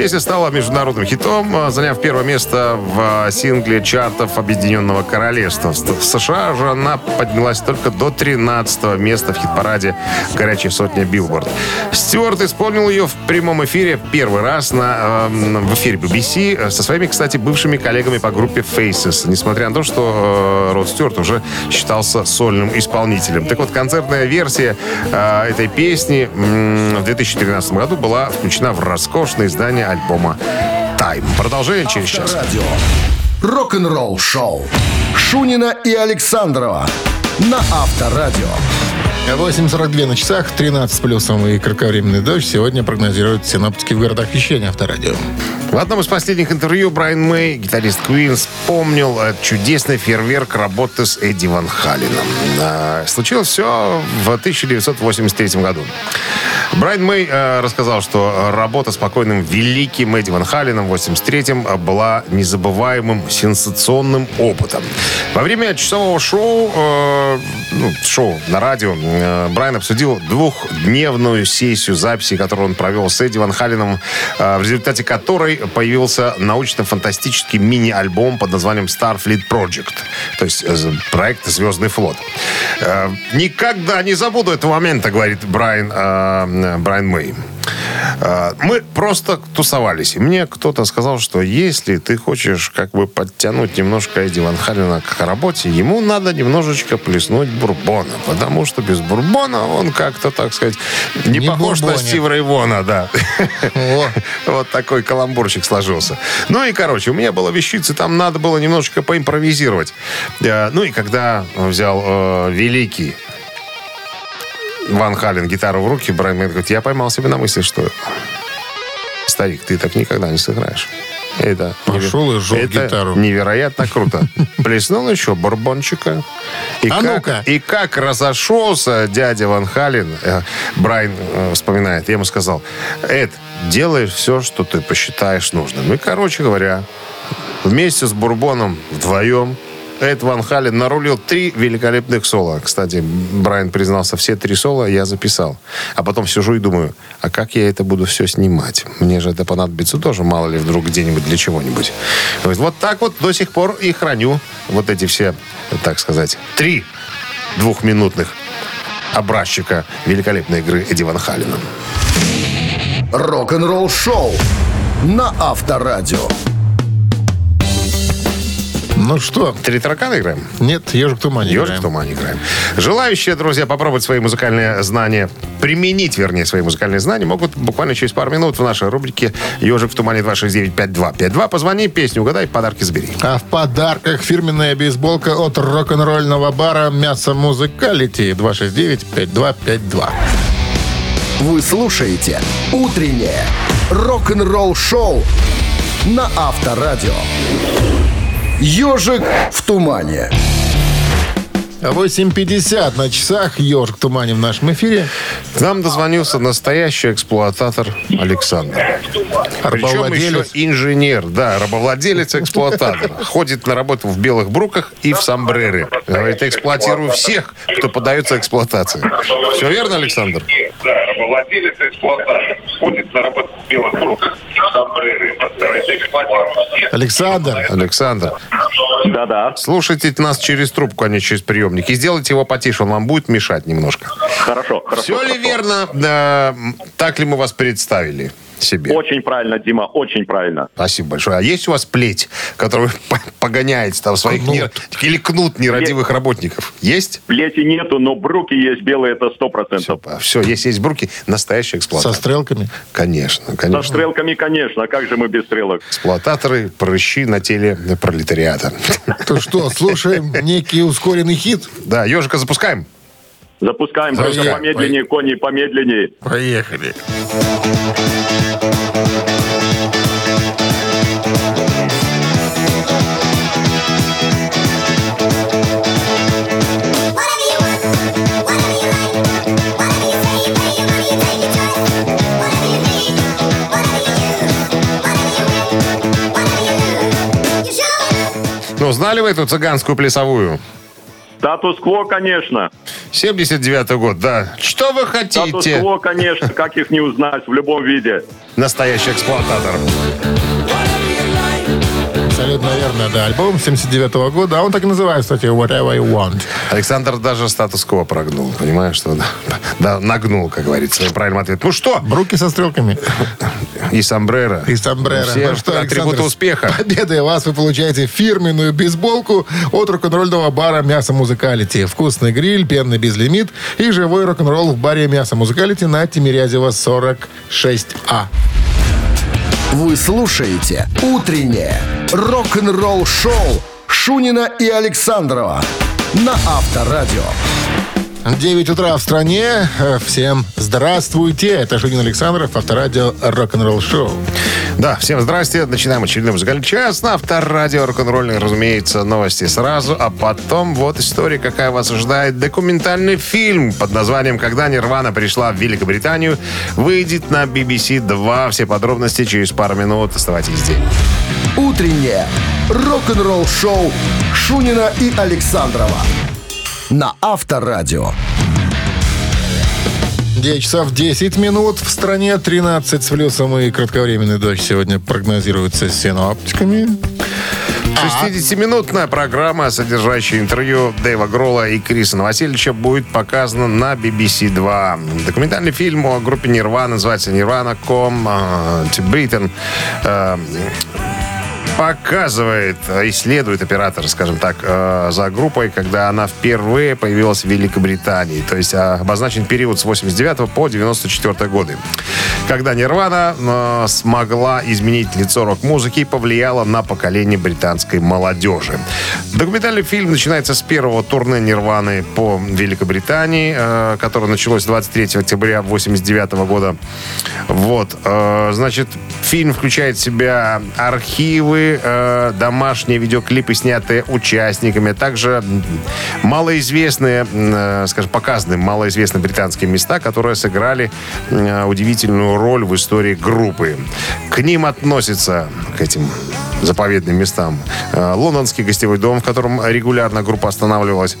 Песня стала международным хитом, э, заняв первое место в э, сингле чартов Объединенного Королевства. В США же она поднялась только до 13 места в хит-параде «Горячая сотня Billboard». Стюарт исполнил ее в прямом эфире первый раз на, э, в эфире BBC э, со своими, кстати, бывшими коллегами по группе Faces, несмотря на то, что э, Род Стюарт уже считался сольным исполнителем. Так вот, концертная версия э, этой песни м, в 2013 году была включена в роскошное издание альбома «Time». Продолжение через час. Радио. Рок-н-ролл шоу. Шунина и Александрова на Авторадио. 8.42 на часах, 13 с плюсом и кратковременный дождь. Сегодня прогнозируют синоптики в городах вещания Авторадио. В одном из последних интервью Брайан Мэй, гитарист Queen, вспомнил э, чудесный фейерверк работы с Эдди Ван Халленом. А, Случилось все в 1983 году. Брайан Мэй э, рассказал, что работа с покойным великим Эдди Ван Халленом в 83-м была незабываемым сенсационным опытом. Во время часового шоу, э, ну, шоу на радио, э, Брайан обсудил двухдневную сессию записей, которую он провел с Эдди Ван Халленом, э, в результате которой появился научно-фантастический мини-альбом под названием Starfleet Project, то есть э, проект «Звездный флот». Э, Никогда не забуду этого момента, говорит Брайан, э, Брайан Мэй. Э, Мы просто тусовались. И мне кто-то сказал, что если ты хочешь как бы подтянуть немножко Эдди Ван Халлена к работе, ему надо немножечко плеснуть бурбона. Потому что без бурбона он как-то, так сказать, не, Не похож на бурбонит. Стива Рейвона, да. (laughs) Вот такой каламбурчик сложился. Ну и, короче, у меня была вещица, там надо было немножечко поимпровизировать. Э, Ну и когда взял э, великий Ван Хален гитару в руки, Брайан Мэй говорит, я поймал себя на мысли, что старик, ты так никогда не сыграешь. Это, Пошел и сжег это гитару. невероятно круто. (laughs) Плеснул еще бурбончика. И А как, ну-ка. И как разошелся дядя Ван Хален, э, Брайан э, вспоминает, я ему сказал, Эд, делай все, что ты посчитаешь нужным. И, короче говоря, вместе с Бурбоном вдвоем Эд Ван Хален нарулил три великолепных соло. Кстати, Брайан признался, все три соло я записал. А потом сижу и думаю, а как я это буду все снимать? Мне же это понадобится тоже, мало ли, вдруг где-нибудь для чего-нибудь. Вот, так вот до сих пор и храню вот эти все, так сказать, три двухминутных образчика великолепной игры Эдди Ван Халена. Рок-н-ролл шоу на Авторадио. Ну что, Три таракана играем? нет, ежик в тумане. Ежик играем. в тумане играем. Желающие, друзья, попробовать свои музыкальные знания, применить, вернее, свои музыкальные знания, могут буквально через пару минут в нашей рубрике «Ежик в тумане 269-5252». Позвони, песню угадай, подарки забери. А в подарках фирменная бейсболка от рок-н-ролльного бара «Мясо Музыкалити» 269-5252. Вы слушаете «Утреннее рок-н-ролл-шоу» на Авторадио. «Ежик в тумане». 8.50 на часах. Ежик в тумане в нашем эфире. К нам дозвонился настоящий эксплуататор Александр. Причем еще Рабовладелец. инженер, да, рабовладелец-эксплуататор. Ходит на работу в белых бруках и в сомбрере. Говорит, эксплуатирую всех, кто поддается эксплуатации. Все верно, Александр? Да, рабовладелец эксплуататор. Ходит на работу Александр, Александр, Да-да, слушайте нас через трубку, а не через приемник. И сделайте его потише, он вам будет мешать немножко. хорошо, хорошо. Все ли хорошо. верно? э, так ли мы вас представили себе? Очень правильно, Дима, очень правильно. Спасибо большое. А есть у вас плеть, которую (laughs) погоняете там своих Кнут. не- или кнут нерадивых работников? Есть? Плети нету, но бруки есть белые, это сто процентов. Все, если есть бруки, настоящий со эксплуататор. стрелками. Конечно, Со конечно. стрелками, конечно, как же мы без стрелок? Эксплуататоры, прыщи на теле пролетариата. То что, слушаем некий ускоренный хит? Да, ежика запускаем. Запускаем, Поехали. помедленнее, кони, помедленнее. Поехали. Ну, знали вы эту цыганскую плясовую? Статус-кво, конечно. 79-й год, да. Что вы хотите? Статус-кво, конечно, как их не узнать в любом виде. Настоящий эксплуататор. Абсолютно верно, да. Альбом 79 года, а он так и называется, кстати, Whatever You Want. Александр даже статус-кво прогнул, понимаешь, что да, (laughs) да, нагнул, как говорится, правильный ответ. Ну что, Бруки со стрелками (laughs) и сомбрero. и сомбреро. Все Ну что, атрибуты Александр, успеха. с Победой вас вы получаете фирменную бейсболку от рок-н-ролльного бара «Мясо Музыкалити». Вкусный гриль, пенный безлимит и живой рок-н-ролл в баре «Мясо Музыкалити» на Тимирязева 46А. Вы слушаете «Утреннее рок-н-ролл-шоу» Шунина и Александрова на Авторадио. 9 утра в стране. Э, Всем здравствуйте. Это Шунин Александров, авторадио «Рок-н-ролл шоу». Да, всем здрасте. Начинаем очередной музыкальный час на авторадио рок-н-ролльный, разумеется, новости сразу, а потом вот история, какая вас ожидает. Документальный фильм под названием «Когда Нирвана пришла в Великобританию» выйдет на BBC 2. Все подробности через пару минут. Оставайтесь здесь. «Утреннее рок-н-ролл-шоу» Шунина и Александрова на Авторадио. 9 часов 10 минут. В стране 13 с плюсом и кратковременный дождь сегодня прогнозируется синоптиками. 60-минутная программа, содержащая интервью Дэйва Гролла и Криса Новосельевича, будет показана на BBC 2. Документальный фильм о группе Нирвана называется «Nirvana Come to Britain». Показывает, э, исследует оператор, скажем так, э, за группой, когда она впервые появилась в Великобритании. То есть э, обозначен период с 89 по 94 годы. когда Нирвана э, смогла изменить лицо рок-музыки и повлияла на поколение британской молодежи. Документальный фильм начинается с первого турне Нирваны по Великобритании, которое началось 23 октября 1989 года. Вот, значит, фильм включает в себя архивы, э, домашние видеоклипы, снятые участниками, а также малоизвестные, э, скажем, показаны малоизвестные британские места, которые сыграли э, удивительную роль в истории группы. К ним относятся, к этим заповедным местам, лондонский гостевой дом, в котором регулярно группа останавливалась,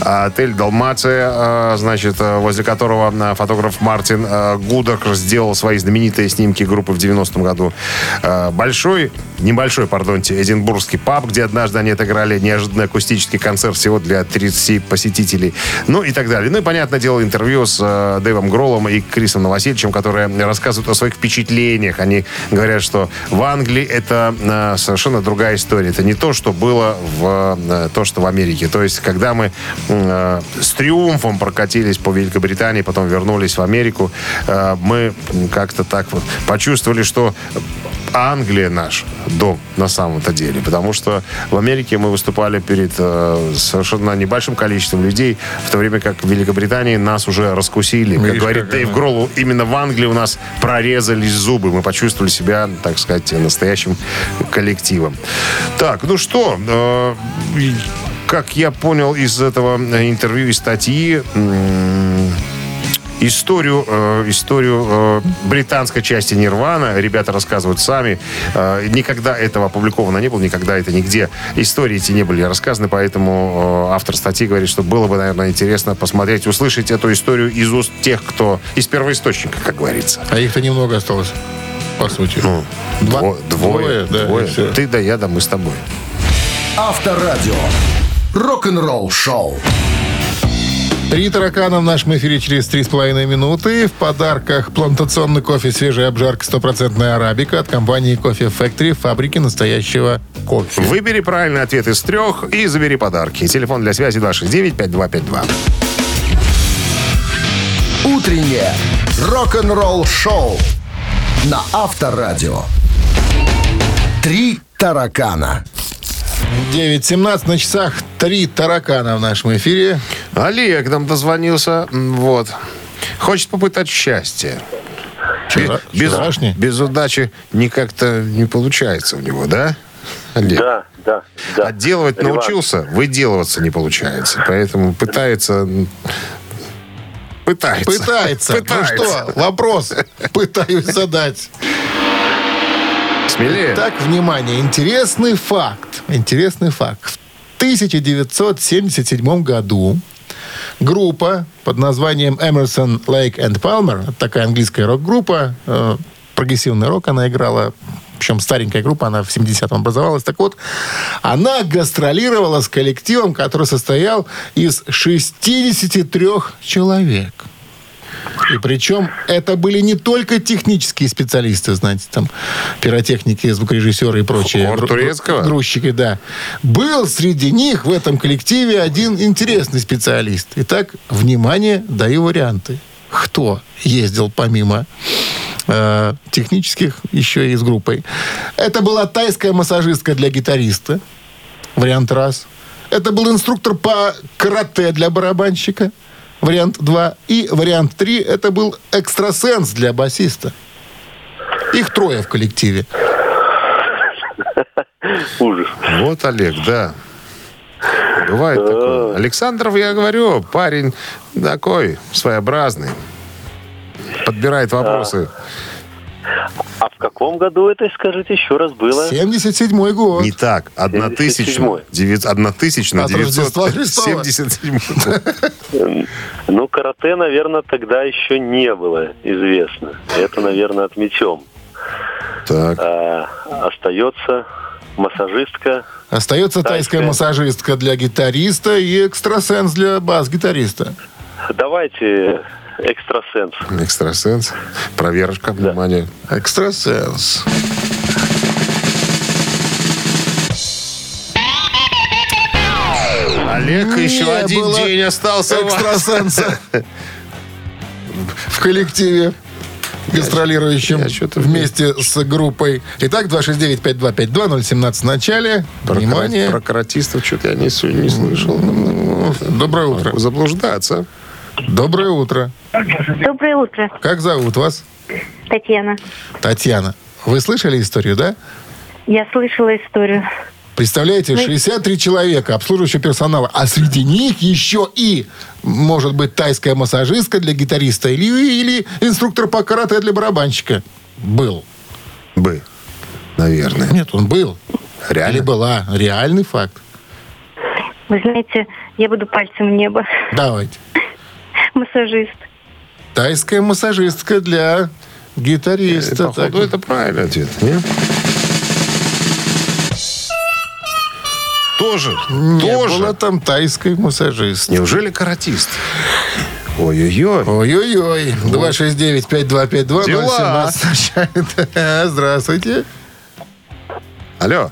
отель Далмация, значит, возле которого фотограф Мартин Гудок сделал свои знаменитые снимки группы в 90-м году. Большой, небольшой, пардонте, Эдинбургский паб, где однажды они отыграли неожиданный акустический концерт всего для 30 посетителей. Ну и так далее. Ну и, понятное дело, интервью с э, Дэйвом Гроллом и Крисом Новосельевичем, которые рассказывают о своих впечатлениях. Они говорят, что в Англии это э, совершенно другая история. Это не то, что было в э, то, что в Америке. То есть, когда мы э, с триумфом прокатились по Великобритании, потом вернулись в Америку, э, мы как-то так вот почувствовали, что Англия наш дом на самом-то деле. Потому что в Америке мы выступали перед э, совершенно небольшим количеством людей, в то время как в Великобритании нас уже раскусили. Как Видишь, говорит как Дэйв. Гролл, именно в Англии у нас прорезались зубы. Мы почувствовали себя, так сказать, настоящим коллективом. Так, ну что, э, как я понял из этого интервью и статьи, м, Историю, э, историю э, британской части Нирвана ребята рассказывают сами. Э, никогда этого опубликовано не было, никогда это нигде. Истории эти не были рассказаны, поэтому э, автор статьи говорит, что было бы, наверное, интересно посмотреть, услышать эту историю из уст тех, кто из первоисточника, как говорится. А их-то немного осталось, по сути. Ну, Два- дво- двое, двое, да, двое. Ты да я, да мы с тобой. Авторадио. Рок-н-ролл шоу. Три таракана в нашем эфире через три с половиной минуты. В подарках плантационный кофе «Свежая обжарка» стопроцентная арабика от компании «Кофе Factory» фабрики настоящего кофе. Выбери правильный ответ из трех и забери подарки. Телефон для связи 269-5252. Утреннее рок-н-ролл шоу на Авторадио. Три таракана. 9.17 на часах. Три таракана в нашем эфире. Олег нам дозвонился. Вот. Хочет попытать счастье. Вчера- без, вчерашний. без удачи не как-то не получается у него, да? Олег? Да, да, да. Отделывать Реванш. научился, выделываться не получается. Поэтому пытается... Пытается. Пытается. Пытается. Ну что, вопрос пытаюсь задать. Смелее. Так, внимание, интересный факт. Интересный факт. В 1977 году группа под названием Emerson, Lake and Palmer, такая английская рок-группа, э, прогрессивный рок она играла, причем старенькая группа, она в 70-м образовалась. Так вот, она гастролировала с коллективом, который состоял из 63 человек. И причем это были не только технические специалисты, знаете, там пиротехники, звукорежиссеры и прочие. Хор турецкого? Грузчики, да. Был среди них в этом коллективе один интересный специалист. Итак, внимание, даю варианты. Кто ездил помимо э, технических еще и с группой? Это была тайская массажистка для гитариста. Вариант раз. Это был инструктор по карате для барабанщика. Вариант 2. И вариант 3. Это был экстрасенс для басиста. Их трое в коллективе. (laughs) Ужас. Вот Олег, да. Бывает такое. Александров, я говорю, парень такой, своеобразный. Подбирает вопросы. А в каком году это, скажите, еще раз было? 77 год. Не так. 77-й. 1977. Ну, карате, наверное, тогда еще не было известно. Это, наверное, отметем. Так. А, остается массажистка. Остается тайская Тайская. массажистка для гитариста и экстрасенс для бас-гитариста. Давайте экстрасенс. Экстрасенс. Проверочка, внимание. Экстрасенс. Олег, еще Не один было день остался. Экстрасенса. В коллективе. гастролирующим я вместе с группой. Итак, 269-5252-017 в начале. Про, Внимание. про каратистов что-то я не, слышал. Доброе утро. Заблуждаться. Доброе утро. Доброе утро, Как зовут вас? Татьяна. Татьяна. Вы слышали историю, да? Я слышала историю. Представляете, 63 человека обслуживающего персонала, а среди них еще и, может быть, тайская массажистка для гитариста или, или инструктор по карате для барабанщика. Был. Бы. Наверное. Нет, он был. Реально? Или была. Реальный факт. Вы знаете, я буду пальцем в небо. Давайте. Массажист. Тайская массажистка для гитариста. Э, Походу, Так. это правильный ответ. Нет? Тоже. Не тоже. было там тайской массажистки. Неужели каратист? Ой-ой-ой. Ой-ой-ой. 269-5252. Дела. 017. (laughs) Здравствуйте. Алло.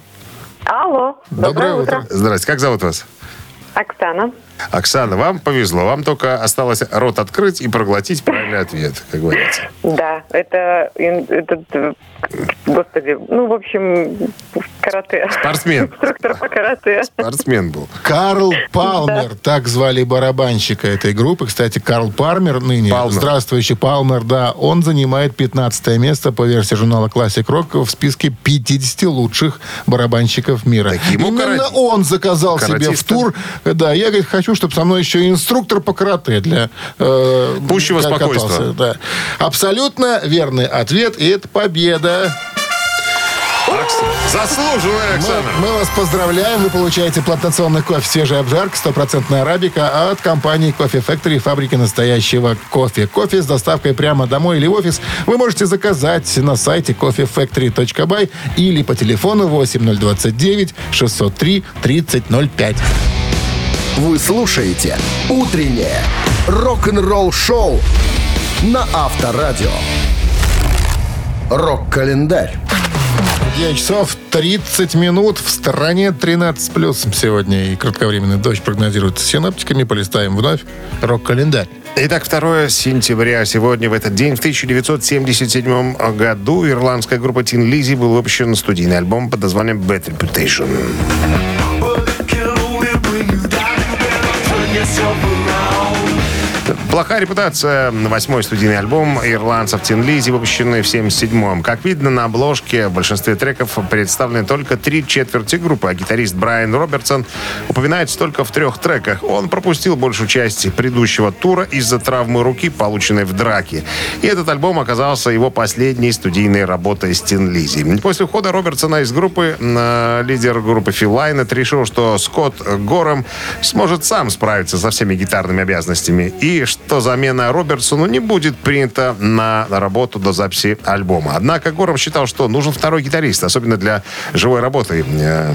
Алло, Доброе утро. Здрасте. Как зовут вас? Оксана. Оксана, вам повезло. Вам только осталось рот открыть и проглотить правильный ответ, как говорится. Да, это этот, э, господи, ну, в общем, карате. Спортсмен. Инструктор по карате. Спортсмен был. Карл Палмер, так звали барабанщика этой группы. Кстати, Карл Палмер ныне, Палмер. здравствующий Палмер, да, он занимает 15 место по версии журнала Classic Rock в списке 50 лучших барабанщиков мира. Таким Именно он заказал себе в тур, да, я, говорит, хочу, чтобы со мной еще и инструктор по карате для... Э, Пущего спокойствия. катался, да. Абсолютно верный ответ, и это победа. Окс- Заслуженная, Мы, Оксана. мы вас поздравляем. Вы получаете плантационный кофе «Свежая обжарка», стопроцентная арабика от компании «Кофе Factory», фабрики настоящего кофе. Кофе с доставкой прямо домой или в офис вы можете заказать на сайте coffeefactory.by или по телефону 8029 603 3005. Вы слушаете «Утреннее рок-н-ролл-шоу» на Авторадио. Рок-календарь. 9 часов 30 минут. В стороне 13 плюс сегодня. И кратковременный дождь прогнозируется синоптиками. Полистаем вновь рок-календарь. Итак, 2 сентября. Сегодня, в этот день, в 1977 году, ирландская группа Tin Lizzy был выпущен студийный альбом под названием Bad Reputation. so Плохая репутация. Восьмой студийный альбом ирландцев Tin Lizzy, выпущенный в 77-м. Как видно, на обложке в большинстве треков представлены только три четверти группы, а гитарист Брайан Робертсон упоминается только в трех треках. Он пропустил большую часть предыдущего тура из-за травмы руки, полученной в драке. И этот альбом оказался его последней студийной работой с Tin Lizzy. После ухода Робертсона из группы э, лидер группы Фил Лайнет решил, что Скотт Гором сможет сам справиться со всеми гитарными обязанностями и что замена Робертсону не будет принята на работу до записи альбома. Однако Гором считал, что нужен второй гитарист, особенно для живой работы, э,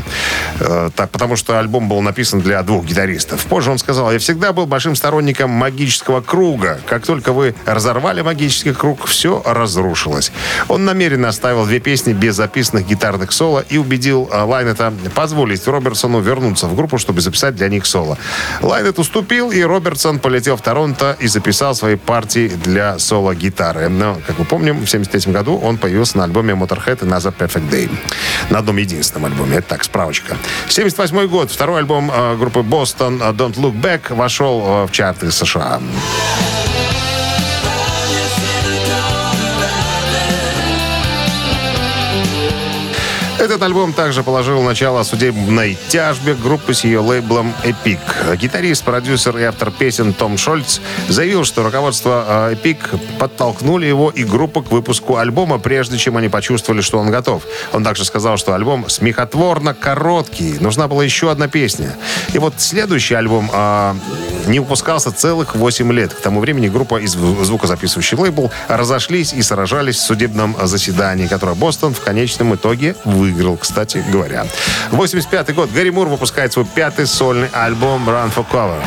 э, так, потому что альбом был написан для двух гитаристов. Позже он сказал, я всегда был большим сторонником магического круга. Как только вы разорвали магический круг, все разрушилось. Он намеренно оставил две песни без записанных гитарных соло и убедил э, Лайнета позволить Робертсону вернуться в группу, чтобы записать для них соло. Лайнет уступил, и Робертсон полетел в Торонто и записал свои партии для соло-гитары. Но, как мы помним, в 1973 году он появился на альбоме Motorhead Another Perfect Day. На одном единственном альбоме. Это так, справочка. 1978 год. Второй альбом э, группы Boston э, Don't Look Back вошел э, в чарты США. Этот альбом также положил начало судебной тяжбе группы с ее лейблом Epic. Гитарист, продюсер и автор песен Том Шольц заявил, что руководство э, Epic подтолкнули его и группу к выпуску альбома, прежде чем они почувствовали, что он готов. Он также сказал, что альбом смехотворно короткий, нужна была еще одна песня. И вот следующий альбом э, не выпускался целых 8 лет. К тому времени группа и зву- звукозаписывающий лейбл разошлись и сражались в судебном заседании, которое Бостон в конечном итоге выиграл, кстати говоря. 85 год. Гарри Мур выпускает свой пятый сольный альбом «Run for Cover».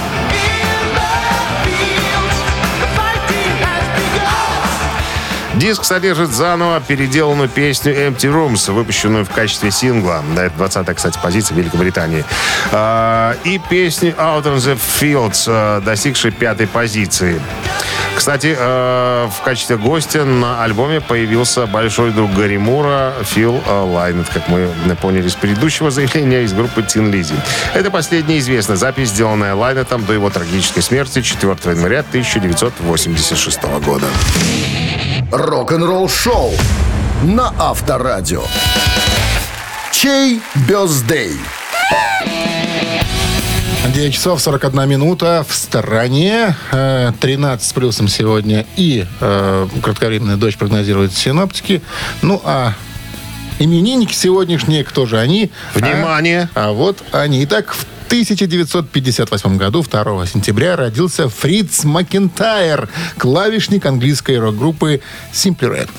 Диск содержит заново переделанную песню Empty Rooms, выпущенную в качестве сингла. Да, это 20-я, кстати, позиция Великобритании. А, и песню Out on the Fields, а, достигшей пятой позиции. Кстати, э, в качестве гостя на альбоме появился большой друг Гарри Мура Фил э, Лайнет, как мы поняли из предыдущего заявления из группы Тин Лизи. Это последняя известная запись, сделанная Лайнетом до его трагической смерти 4 января 1986 года. Рок-н-ролл шоу на Авторадио. Чей бездей? 9 часов 41 минута в стороне. Э, 13 с плюсом сегодня. И э, кратковременная дождь прогнозируют синоптики. Ну, а именинники сегодняшние, кто же они? Внимание! А, а вот они. Итак, в 1958 году, 2 сентября, родился Фриц Макентайр, клавишник английской рок-группы Simply Red.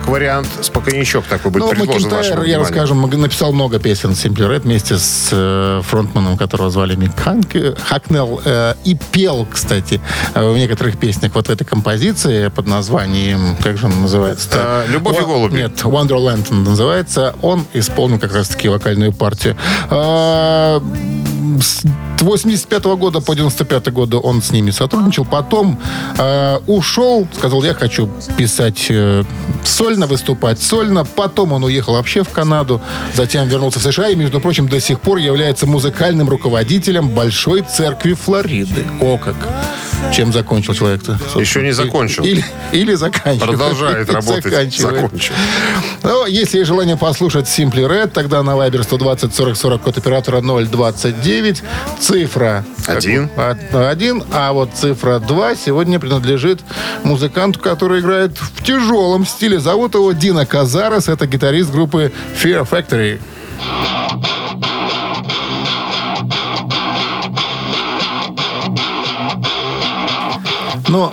Как вариант, спокойничок такой будет Ну, предложен Макентайр, я расскажу, написал много песен Simply Red вместе с э, фронтманом, которого звали Мик Ханк- Хакнелл. э, и пел, кстати, э, в некоторых песнях вот в этой композиции под названием, как же он называется? Э, «Любовь и голуби». Нет, Wonderland называется. Он исполнил как раз-таки вокальную партию. А, С 85 года по 95 года он с ними сотрудничал. Потом э, ушел, сказал, я хочу писать э, сольно, выступать сольно. Потом он уехал вообще в Канаду, затем вернулся в США и, между прочим, до сих пор является музыкальным руководителем Большой Церкви Флориды. О как! Чем закончил человек-то? Еще не закончил. Или, или заканчивает. Продолжает (laughs) работать. заканчивает. Закончил. Ну, если есть желание послушать Simply Red, тогда на Viber 120 40 40 код оператора 029. Цифра Один. как бы, а- Один. А вот цифра 2 сегодня принадлежит музыканту, который играет в тяжелом стиле. Зовут его Дина Казарес. Это гитарист группы Fear Factory. Ну,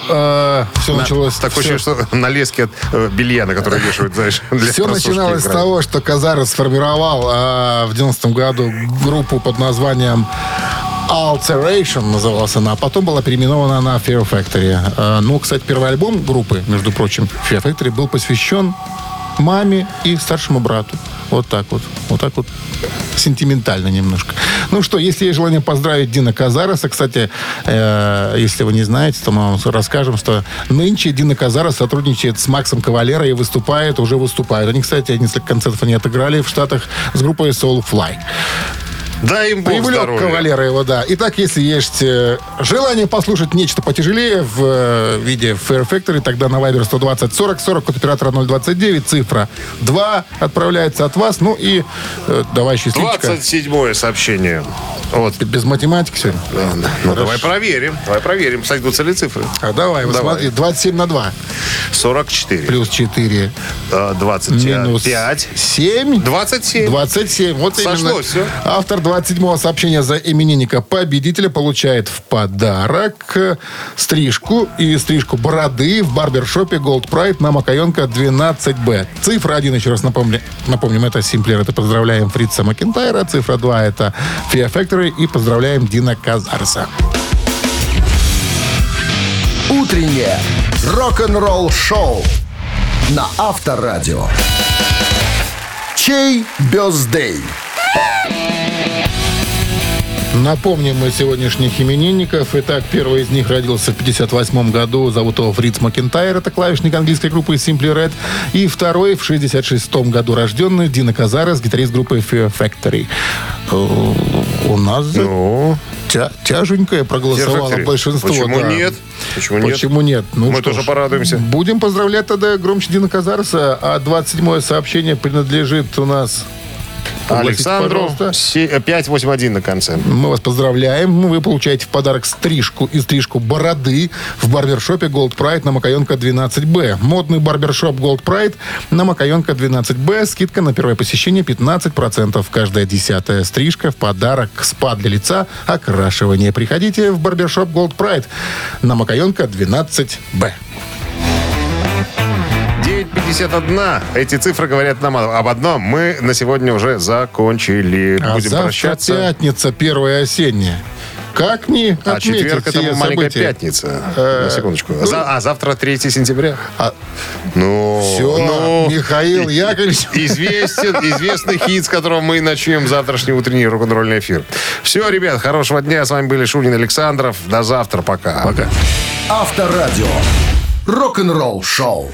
все началось... Такое всё- ощущение, что на леске от э, белья, на который вешают, знаешь, (laughs) для Все начиналось с играют. того, что Казара сформировал а, в 90 году группу под названием Alteration называлась она, а потом была переименована на Fear Factory. А, ну, кстати, первый альбом группы, между прочим, Fear Factory, был посвящен маме и старшему брату. Вот так вот. Вот так вот сентиментально немножко. Ну что, если есть желание поздравить Дина Казареса, кстати, э, если вы не знаете, то мы вам расскажем, что нынче Дина Казара сотрудничает с Максом Кавалера и выступает, уже выступает. Они, кстати, несколько концертов они отыграли в Штатах с группой Soulfly. Дай им бог Привлек здоровья. кавалера его, да. Итак, если есть э, желание послушать нечто потяжелее в э, виде Fair Factory, тогда на Viber 120 40 40, код оператора 029, цифра 2 отправляется от вас. Ну и э, давай счастливчика. 27 сообщение. Вот. Без математики сегодня? Ну, давай проверим. Давай проверим, сойдутся ли цифры. А давай, вот Давай. смотри, 27 на 2. 44. Плюс 4. э, 25. Минус 7. 27. 27. Вот Сошлось именно. всё. Автор 27-го сообщения за именинника победителя получает в подарок э, стрижку и стрижку бороды в барбершопе Gold Pride на Макаенко 12Б. Цифра 1, еще раз напомню, напомним, это Симплер. Это поздравляем Фрица Макентайра. Цифра 2 это Fear Factory. И поздравляем Дина Казарса. Утреннее рок-н-ролл шоу на Авторадио. Чей бездей? Напомним мы сегодняшних именинников. Итак, первый из них родился в 58 году. Зовут его Фриц Макентайр. Это клавишник английской группы Simply Red. И второй в 66 году рожденный Дина Казарес, гитарист группы Fear Factory. Э, У нас Ну, тя- тяженькое проголосовало Factory. большинство. Почему да. нет? Почему нет? Почему нет? Ну, Мы тоже ж, порадуемся. Будем поздравлять тогда громче Дина Казарса. А 27-е сообщение принадлежит у нас... Александру пожалуйста. се- э, 581 на конце. Мы вас поздравляем. Ну, Вы получаете в подарок стрижку и стрижку бороды в барбершопе Gold Pride на Макаенко 12Б. Модный барбершоп Gold Pride на Макаенко 12Б. Скидка на первое посещение 15%. Каждая десятая стрижка в подарок. Спа для лица, окрашивание. Приходите в барбершоп Gold Pride на Макаенко 12Б. 9.51. Эти цифры говорят нам об одном. Мы на сегодня уже закончили. А Будем завтра прощаться. пятница, первая осенняя. Как не А отметить четверг это маленькая событие? пятница. Э, На секундочку. ну, За- а завтра 3 сентября. А- Ну, Все, ну, Михаил Яковлевич. (laughs) Известен, известный хит, с которого мы начнем завтрашний утренний рок-н-ролльный эфир. Все, ребят, хорошего дня. С вами были Шунин Александров. До завтра. Пока. Пока. Авторадио. Рок-н-ролл шоу.